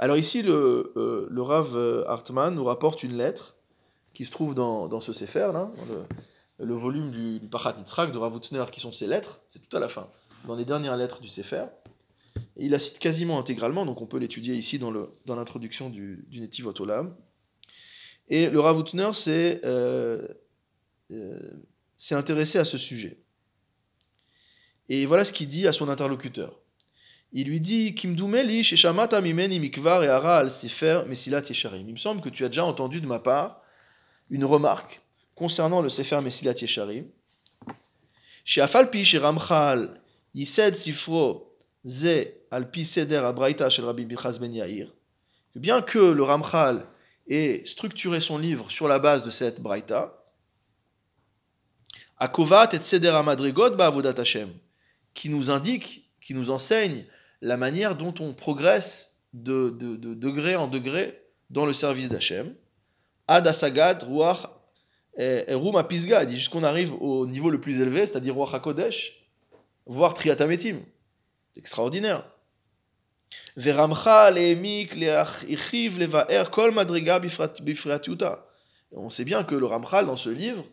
Alors ici, le, euh, Rav Hartman nous rapporte une lettre qui se trouve dans, ce Sefer, le, volume du, du Pachat de Ravutner, qui sont ses lettres, c'est tout à la fin, dans les dernières lettres du Sefer. Et il la cite quasiment intégralement, donc on peut l'étudier ici dans l'introduction du, du Olam. Et le Ravutner s'est euh, euh, intéressé à ce sujet. Et voilà ce qu'il dit à son interlocuteur. Il lui dit Kimdoumeli sheshamata mimeni mikvar et ara al sefer mesilat yesharim. Il me semble que tu as déjà entendu de ma part une remarque concernant le Sefer Mesilat Yesharim. Chez Afalpi, chez Ramchal, Yised Sifro, Ze, Alpi Seder, Abraïta, chez Rabbi Bichaz Ben Yair, bien que le Ramchal ait structuré son livre sur la base de cette Braïta, Akovat et Seder Amadrigot Ba'avodat Hashem, qui nous indique, qui nous enseigne la manière dont on progresse de, de, de degré en degré dans le service d'Hachem. Ad Asagad, Ruach, Rum Pisga, dit jusqu'on arrive au niveau le plus élevé, c'est-à-dire Ruach HaKodesh, voire Triatametim. C'est extraordinaire. Veramcha, Lehemik, Levaer, Kol Madriga Bifratiuta. On sait bien que le Ramchal, dans ce livre,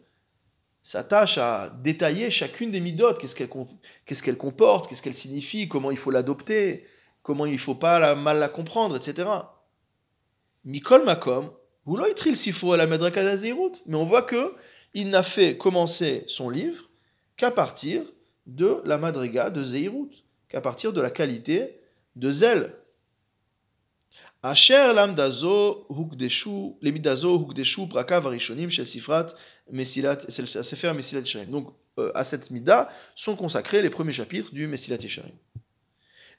s'attache à détailler chacune des midotes, qu'est-ce qu'elle qu'est-ce qu'elle comporte, qu'est-ce qu'elle signifie, comment il faut l'adopter, comment il ne faut pas la, mal la comprendre, etc. Mikol Makom, mais on voit que il n'a fait commencer son livre qu'à partir de la madriga de Zeirut, qu'à partir de la qualité de zèle. Asher lamdazo hukdeshu, lemidazo hukdeshu praka varishonim shel sifrat mesilat, sefer mesilat yesharim. Donc, euh, à cette mida sont consacrés les premiers chapitres du Mesilat Yesharim.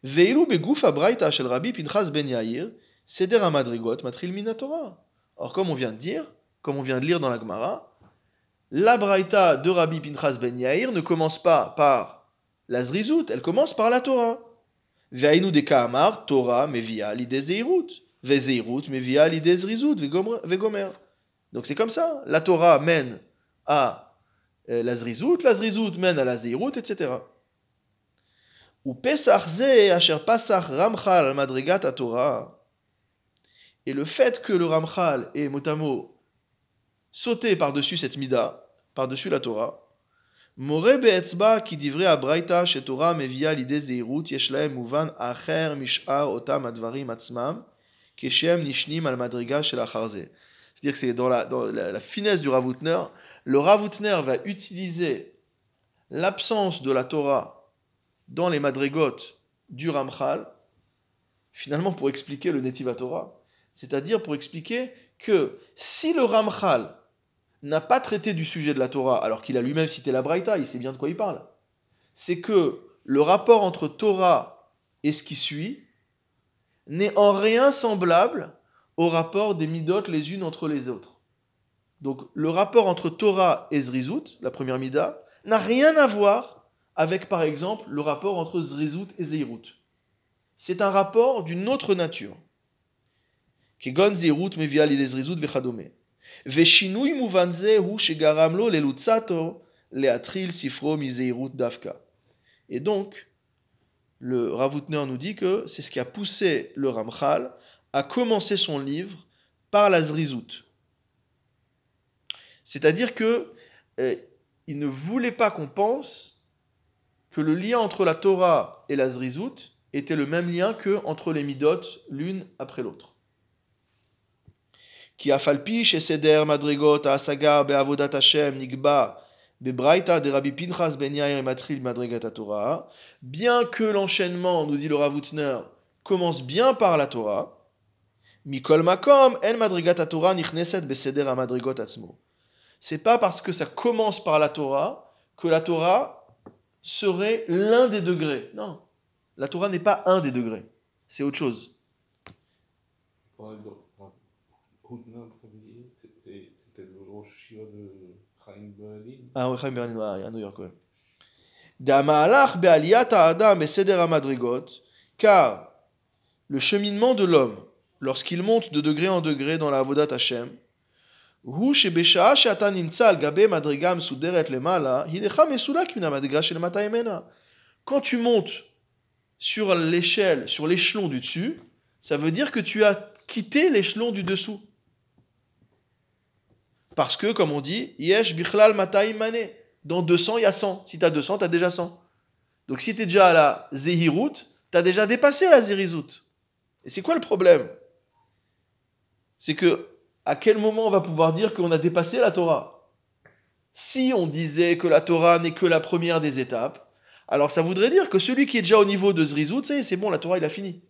Veilu beguf abraita shel Rabbi Pinchas ben Yair, seder amadrigot matril minatora. Or, comme on vient de dire, comme on vient de lire dans la Gemara, la Braïta de Rabbi Pinchas ben Yair ne commence pas par la Zrizout, elle commence par la Torah. Ve'ainu de Kaamar, Torah mevia l'idée Zeirut. Ve'zeirut mevia l'idée Zrizout, ve'gomer. Donc c'est comme ça. La Torah mène à euh, la Zrizout, la Zrizout mène à la Zeirut, etc. Ou ramchal. Et le fait que le Ramchal et Motamo sauté par-dessus cette Mida, par-dessus la Torah, More be'etzba qui divrait à Braïta chez Torah mevia l'idée zeirut yeshlaem mouvan acher mish'ar otam advarim atzmam keshem nishnim al madriga shel C'est-à-dire que c'est dans, la, finesse du Ravutner, le Ravutner va utiliser l'absence de la Torah dans les madrigotes du Ramchal, finalement pour expliquer le Netiva Torah. C'est-à-dire pour expliquer que si le Ramchal n'a pas traité du sujet de la Torah, alors qu'il a lui-même cité la Braïta, il sait bien de quoi il parle, c'est que le rapport entre Torah et ce qui suit n'est en rien semblable au rapport des midot les unes entre les autres. Donc le rapport entre Torah et Zrizut, la première mida, n'a rien à voir avec par exemple le rapport entre Zrizut et Zeirut. C'est un rapport d'une autre nature. Kegon Zeirut mevia vechadome. Veshinui muvanze hu lelutsato leatril sifro dafka. Et donc, le Ravutner nous dit que c'est ce qui a poussé le Ramchal à commencer son livre par la Zrizout. C'est-à-dire que euh, il ne voulait pas qu'on pense que le lien entre la Torah et la Zrizout était le même lien que entre les midot l'une après l'autre. A Ben bien que l'enchaînement, nous dit le Ravutner, commence bien par la Torah, Mikol Makom En Madrigat Torah Nichneset Beseder Atzmo. C'est pas parce que ça commence par la Torah que la Torah serait l'un des degrés. Non, la Torah n'est pas un des degrés. C'est autre chose. Ah oui, Chaim Berlin, à New York, oui. car le cheminement de l'homme, lorsqu'il monte de degré en degré dans la Avodat Hashem, quand tu montes sur l'échelle, sur l'échelon du dessus, ça veut dire que tu as quitté l'échelon du dessous. Parce que, comme on dit, yesh bichlal mataimane. Dans 200, il y a 100. Si tu as 200, tu as déjà 100. Donc si tu es déjà à la zehirut, tu as déjà dépassé la zérizut. Et c'est quoi le problème? C'est que, à quel moment on va pouvoir dire qu'on a dépassé la Torah? Si on disait que la Torah n'est que la première des étapes, alors ça voudrait dire que celui qui est déjà au niveau de Zrizout, c'est bon, la Torah, il a fini.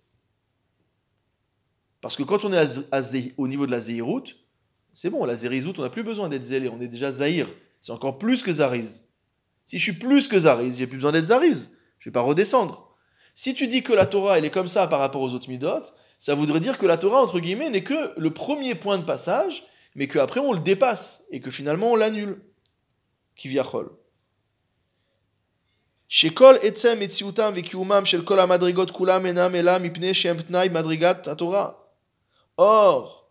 Parce que quand on est au niveau de la Zéhirout, c'est bon, la Zérizout, on n'a plus besoin d'être zélé, on est déjà Zahir. C'est encore plus que Zariz. Si je suis plus que Zariz, j'ai plus besoin d'être Zariz. Je ne vais pas redescendre. Si tu dis que la Torah, elle est comme ça par rapport aux autres midot, ça voudrait dire que la Torah, entre guillemets, n'est que le premier point de passage, mais qu'après on le dépasse, et que finalement on l'annule. Qui via Chol. שכל עצם מציאותם וקיומם של כל המדרגות כולם אינם אלא מפני שהם תנאי מדרגת התורה. Or,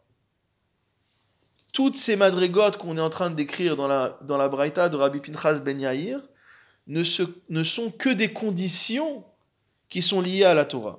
toutes ces madrigotes qu'on est en train de décrire dans la, dans la Braïta de Rabbi Pinchas Ben Yair ne, se, ne sont que des conditions qui sont liées à la Torah.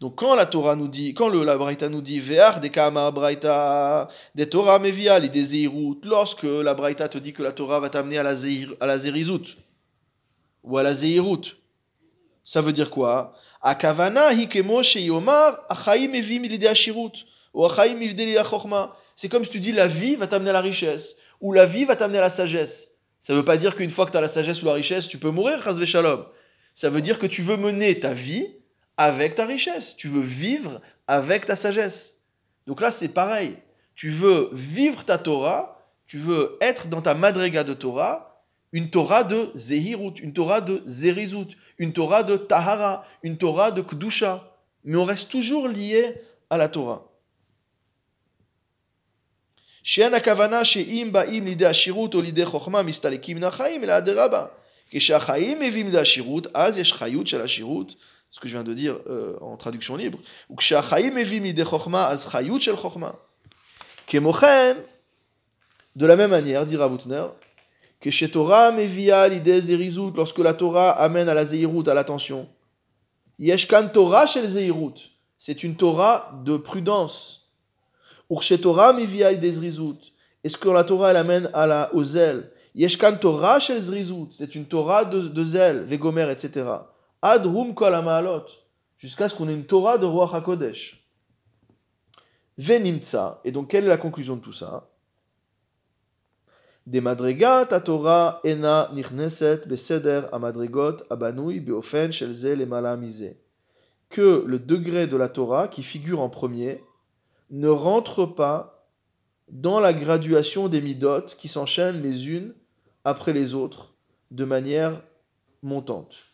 Donc quand la Torah nous dit, quand le la Braïta nous dit Ve'ar de des Torah lorsque la Braïta te dit que la Torah va t'amener à la Zeir, à la Zerizut ou à la Zeirut, ça veut dire quoi? Akavana hikemo sheyomar achaim evim ashirut ou achaim ivdeli C'est comme si tu dis la vie va t'amener à la richesse ou la vie va t'amener à la sagesse. Ça ne veut pas dire qu'une fois que tu as la sagesse ou la richesse, tu peux mourir, Shalom. Ça veut dire que tu veux mener ta vie avec ta richesse. Tu veux vivre avec ta sagesse. Donc là, c'est pareil. Tu veux vivre ta Torah, tu veux être dans ta madrega de Torah, une Torah de Zehirut, une Torah de Zerizut, une Torah de Tahara, une Torah de Kdusha. Mais on reste toujours lié à la Torah. שאין הכוונה שאם באים לידי השירות או לידי חוכמה מסתלקים מן החיים, אלא אדרבה. כשהחיים מביאים לידי השירות, אז יש חיות של השירות, ce que je viens de dire euh, en traduction libre, de la même manière, dit Ravutner, que chez Torah mevia l'idée zerizut, lorsque la Torah amène à la zeirut, à l'attention, yeshkan Torah chez zeirut, c'est une Torah de prudence. Ou chez Torah mevia l'idée zerizut, est-ce que la Torah elle amène à la, au zèle Yeshkan Torah chez zerizut, c'est une Torah de, de zèle, vegomer, etc. Adrum kol. Jusqu'à ce qu'on ait une Torah de Roi HaKodesh. Venimtsa. Et donc, quelle est la conclusion de tout ça? Des madrigat ta Torah ena nichneset beseder amadrigot abanui beofen. Que le degré de la Torah qui figure en premier ne rentre pas dans la graduation des midotes qui s'enchaînent les unes après les autres de manière montante.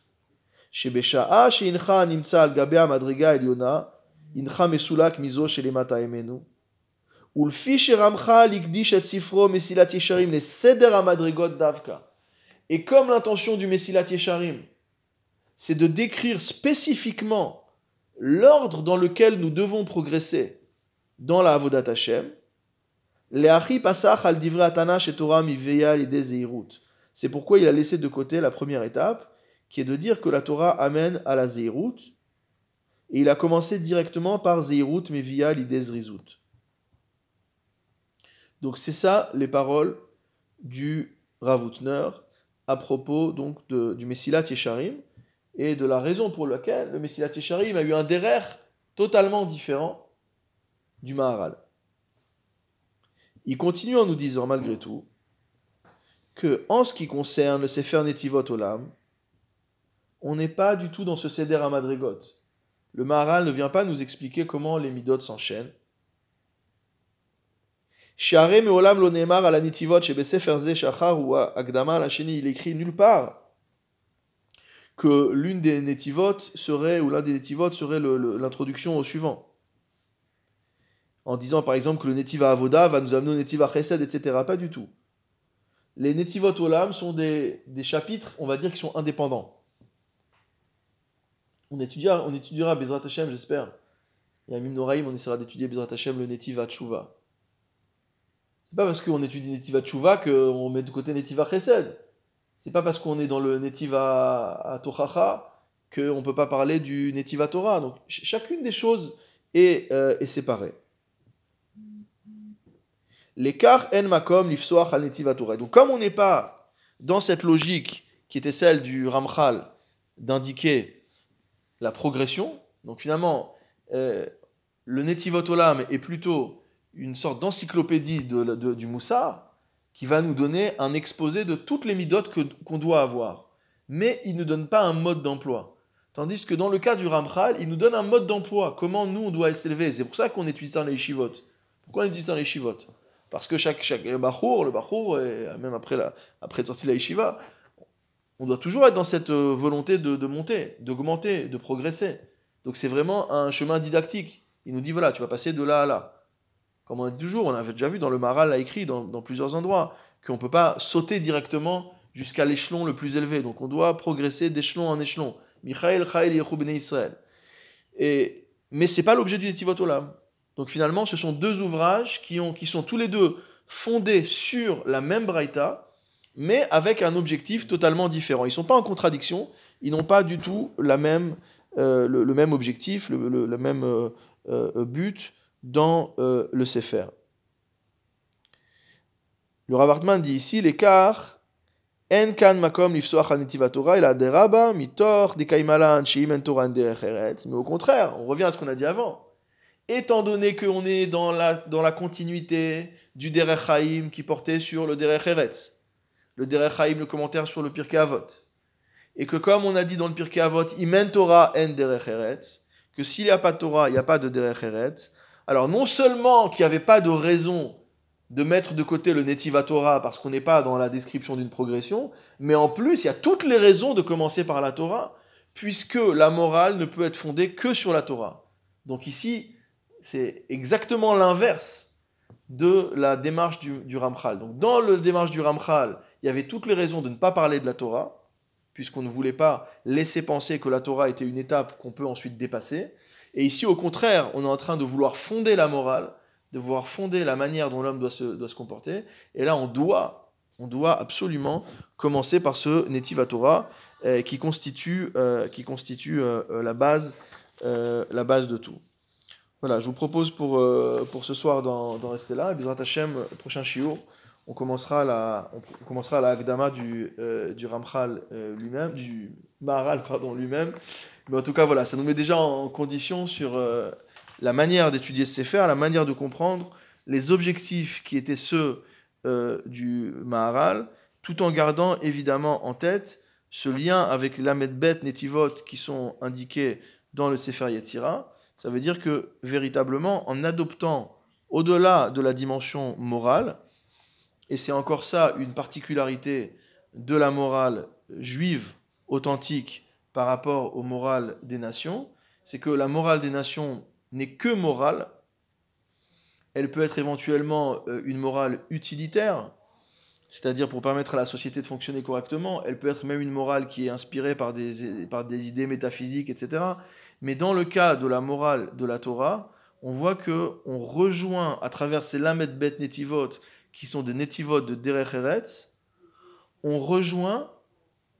Et comme l'intention du Messilat Yesharim, c'est de décrire spécifiquement l'ordre dans lequel nous devons progresser dans la Avodat Hashem, c'est pourquoi il a laissé de côté la première étape, qui est de dire que la Torah amène à la Zeirut, et il a commencé directement par Zeirut via l'idée Rizut. Donc c'est ça les paroles du Ravutner à propos donc du Messilat Yesharim et de la raison pour laquelle le Messilat Yesharim a eu un derer totalement différent du Maharal. Il continue en nous disant malgré tout que en ce qui concerne le Sefer Netivot Olam, on n'est pas du tout dans ce Seder à Madrigot. Le Maharal ne vient pas nous expliquer comment les Midot s'enchaînent. Shachar ou il écrit nulle part que l'une des Netivot serait, ou l'un des Netivot serait l'introduction au suivant en disant par exemple que le Netiva Avoda va nous amener au Netiva Chesed, etc. Pas du tout. Les Netivot Olam sont des, chapitres, on va dire, qui sont indépendants. On étudiera, on étudiera Bezrat Hashem, j'espère. Et à Noraim, on essaiera d'étudier Bezrat Hashem le Netiva Tshuva. C'est pas parce qu'on étudie Netiva Tshuva qu'on met de côté Netiva Chesed. C'est pas parce qu'on est dans le Netiva Tochacha qu'on peut pas parler du Netiva Torah. Donc chacune des choses est, euh, séparée. L'écart en makom l'ifsoach al Donc comme on n'est pas dans cette logique qui était celle du Ramchal d'indiquer la progression, donc finalement euh, le Netivot Olam est plutôt une sorte d'encyclopédie de, du Moussa qui va nous donner un exposé de toutes les midotes qu'on doit avoir. Mais il ne donne pas un mode d'emploi. Tandis que dans le cas du Ramchal, il nous donne un mode d'emploi, comment nous on doit s'élever. C'est pour ça qu'on étudie ça dans les chivotes. Pourquoi on étudie ça dans les chivotes parce que chaque, chaque le le bachour, et même après, la, après de sortir de la yeshiva, on doit toujours être dans cette euh, volonté de, monter, d'augmenter, de progresser. Donc c'est vraiment un chemin didactique. Il nous dit voilà, tu vas passer de là à là. Comme on a dit toujours, on avait déjà vu dans le Maral, a écrit dans, plusieurs endroits, qu'on ne peut pas sauter directement jusqu'à l'échelon le plus élevé. Donc on doit progresser d'échelon en échelon. Michael, Chael, Yechou, Israël. Et, mais ce n'est pas l'objet du Netivot Olam. Donc finalement, ce sont deux ouvrages qui, qui sont tous les deux fondés sur la même braïta, mais avec un objectif totalement différent. Ils ne sont pas en contradiction, ils n'ont pas du tout la même, euh, le, même objectif, le, même euh, euh, but dans le Sefer. Le Ravartman dit ici l'écart mais au contraire, on revient à ce qu'on a dit avant étant donné qu'on est dans la, dans la continuité du Derech Haïm qui portait sur le Derech le Derech Haïm, le commentaire sur le Pirkei Avot, et que comme on a dit dans le Pirkei Avot, Imen Torah en Derech Eretz, que s'il n'y a pas de Torah, il n'y a pas de Derech Eretz, alors non seulement qu'il n'y avait pas de raison de mettre de côté le Netiva Torah parce qu'on n'est pas dans la description d'une progression, mais en plus, il y a toutes les raisons de commencer par la Torah, puisque la morale ne peut être fondée que sur la Torah. Donc ici, c'est exactement l'inverse de la démarche du, Ramchal. Donc dans la démarche du Ramchal, il y avait toutes les raisons de ne pas parler de la Torah, puisqu'on ne voulait pas laisser penser que la Torah était une étape qu'on peut ensuite dépasser. Et ici, au contraire, on est en train de vouloir fonder la morale, de vouloir fonder la manière dont l'homme doit se, comporter. Et là, on doit, on doit absolument commencer par ce Netiva Torah euh, qui constitue, euh, qui constitue euh, la, base, la base de tout. Voilà, je vous propose pour, pour ce soir d'en rester là. Bizrat Hashem, prochain shiur, on commencera la, on commencera la du, euh, du Ramchal euh, lui-même, du Maharal pardon, lui-même. Mais en tout cas, voilà, ça nous met déjà en condition sur la manière d'étudier ce Sefer, la manière de comprendre les objectifs qui étaient ceux du Maharal, tout en gardant évidemment en tête ce lien avec l'Amedbet Netivot qui sont indiqués dans le Sefer Yetzira ça veut dire que véritablement, en adoptant au-delà de la dimension morale, et c'est encore ça une particularité de la morale juive authentique par rapport aux morales des nations, c'est que la morale des nations n'est que morale, elle peut être éventuellement euh, une morale utilitaire, c'est-à-dire pour permettre à la société de fonctionner correctement. Elle peut être même une morale qui est inspirée par des, par des idées métaphysiques, etc. Mais dans le cas de la morale de la Torah, on voit que on rejoint à travers ces lamed bet netivot, qui sont des netivot de Derech Eretz, on rejoint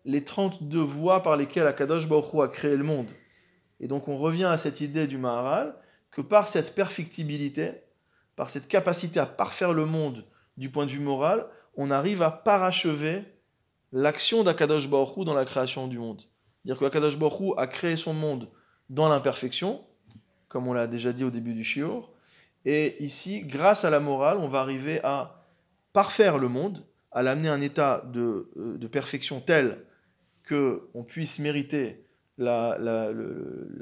les 32 voies par lesquelles Akadosh Baruch a créé le monde. Et donc on revient à cette idée du Maharal, que par cette perfectibilité, par cette capacité à parfaire le monde du point de vue moral, on arrive à parachever l'action d'Akadosh Baruch dans la création du monde. C'est-à-dire qu'Akadosh Baruch Hu a créé son monde dans l'imperfection, comme on l'a déjà dit au début du shiur, et ici, grâce à la morale, on va arriver à parfaire le monde, à l'amener à un état de, euh, perfection tel qu'on puisse mériter la,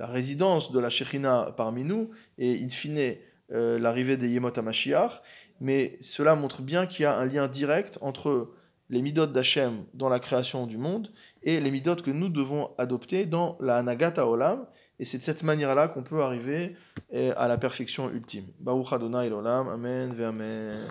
résidence de la Shekhinah parmi nous, et in fine euh, l'arrivée des Yemot Mashiach, mais cela montre bien qu'il y a un lien direct entre les midot d'Hachem dans la création du monde et les midot que nous devons adopter dans la Anagata Olam, et c'est de cette manière-là qu'on peut arriver euh, à la perfection ultime. Baruch Adonai Olam, Amen Amen.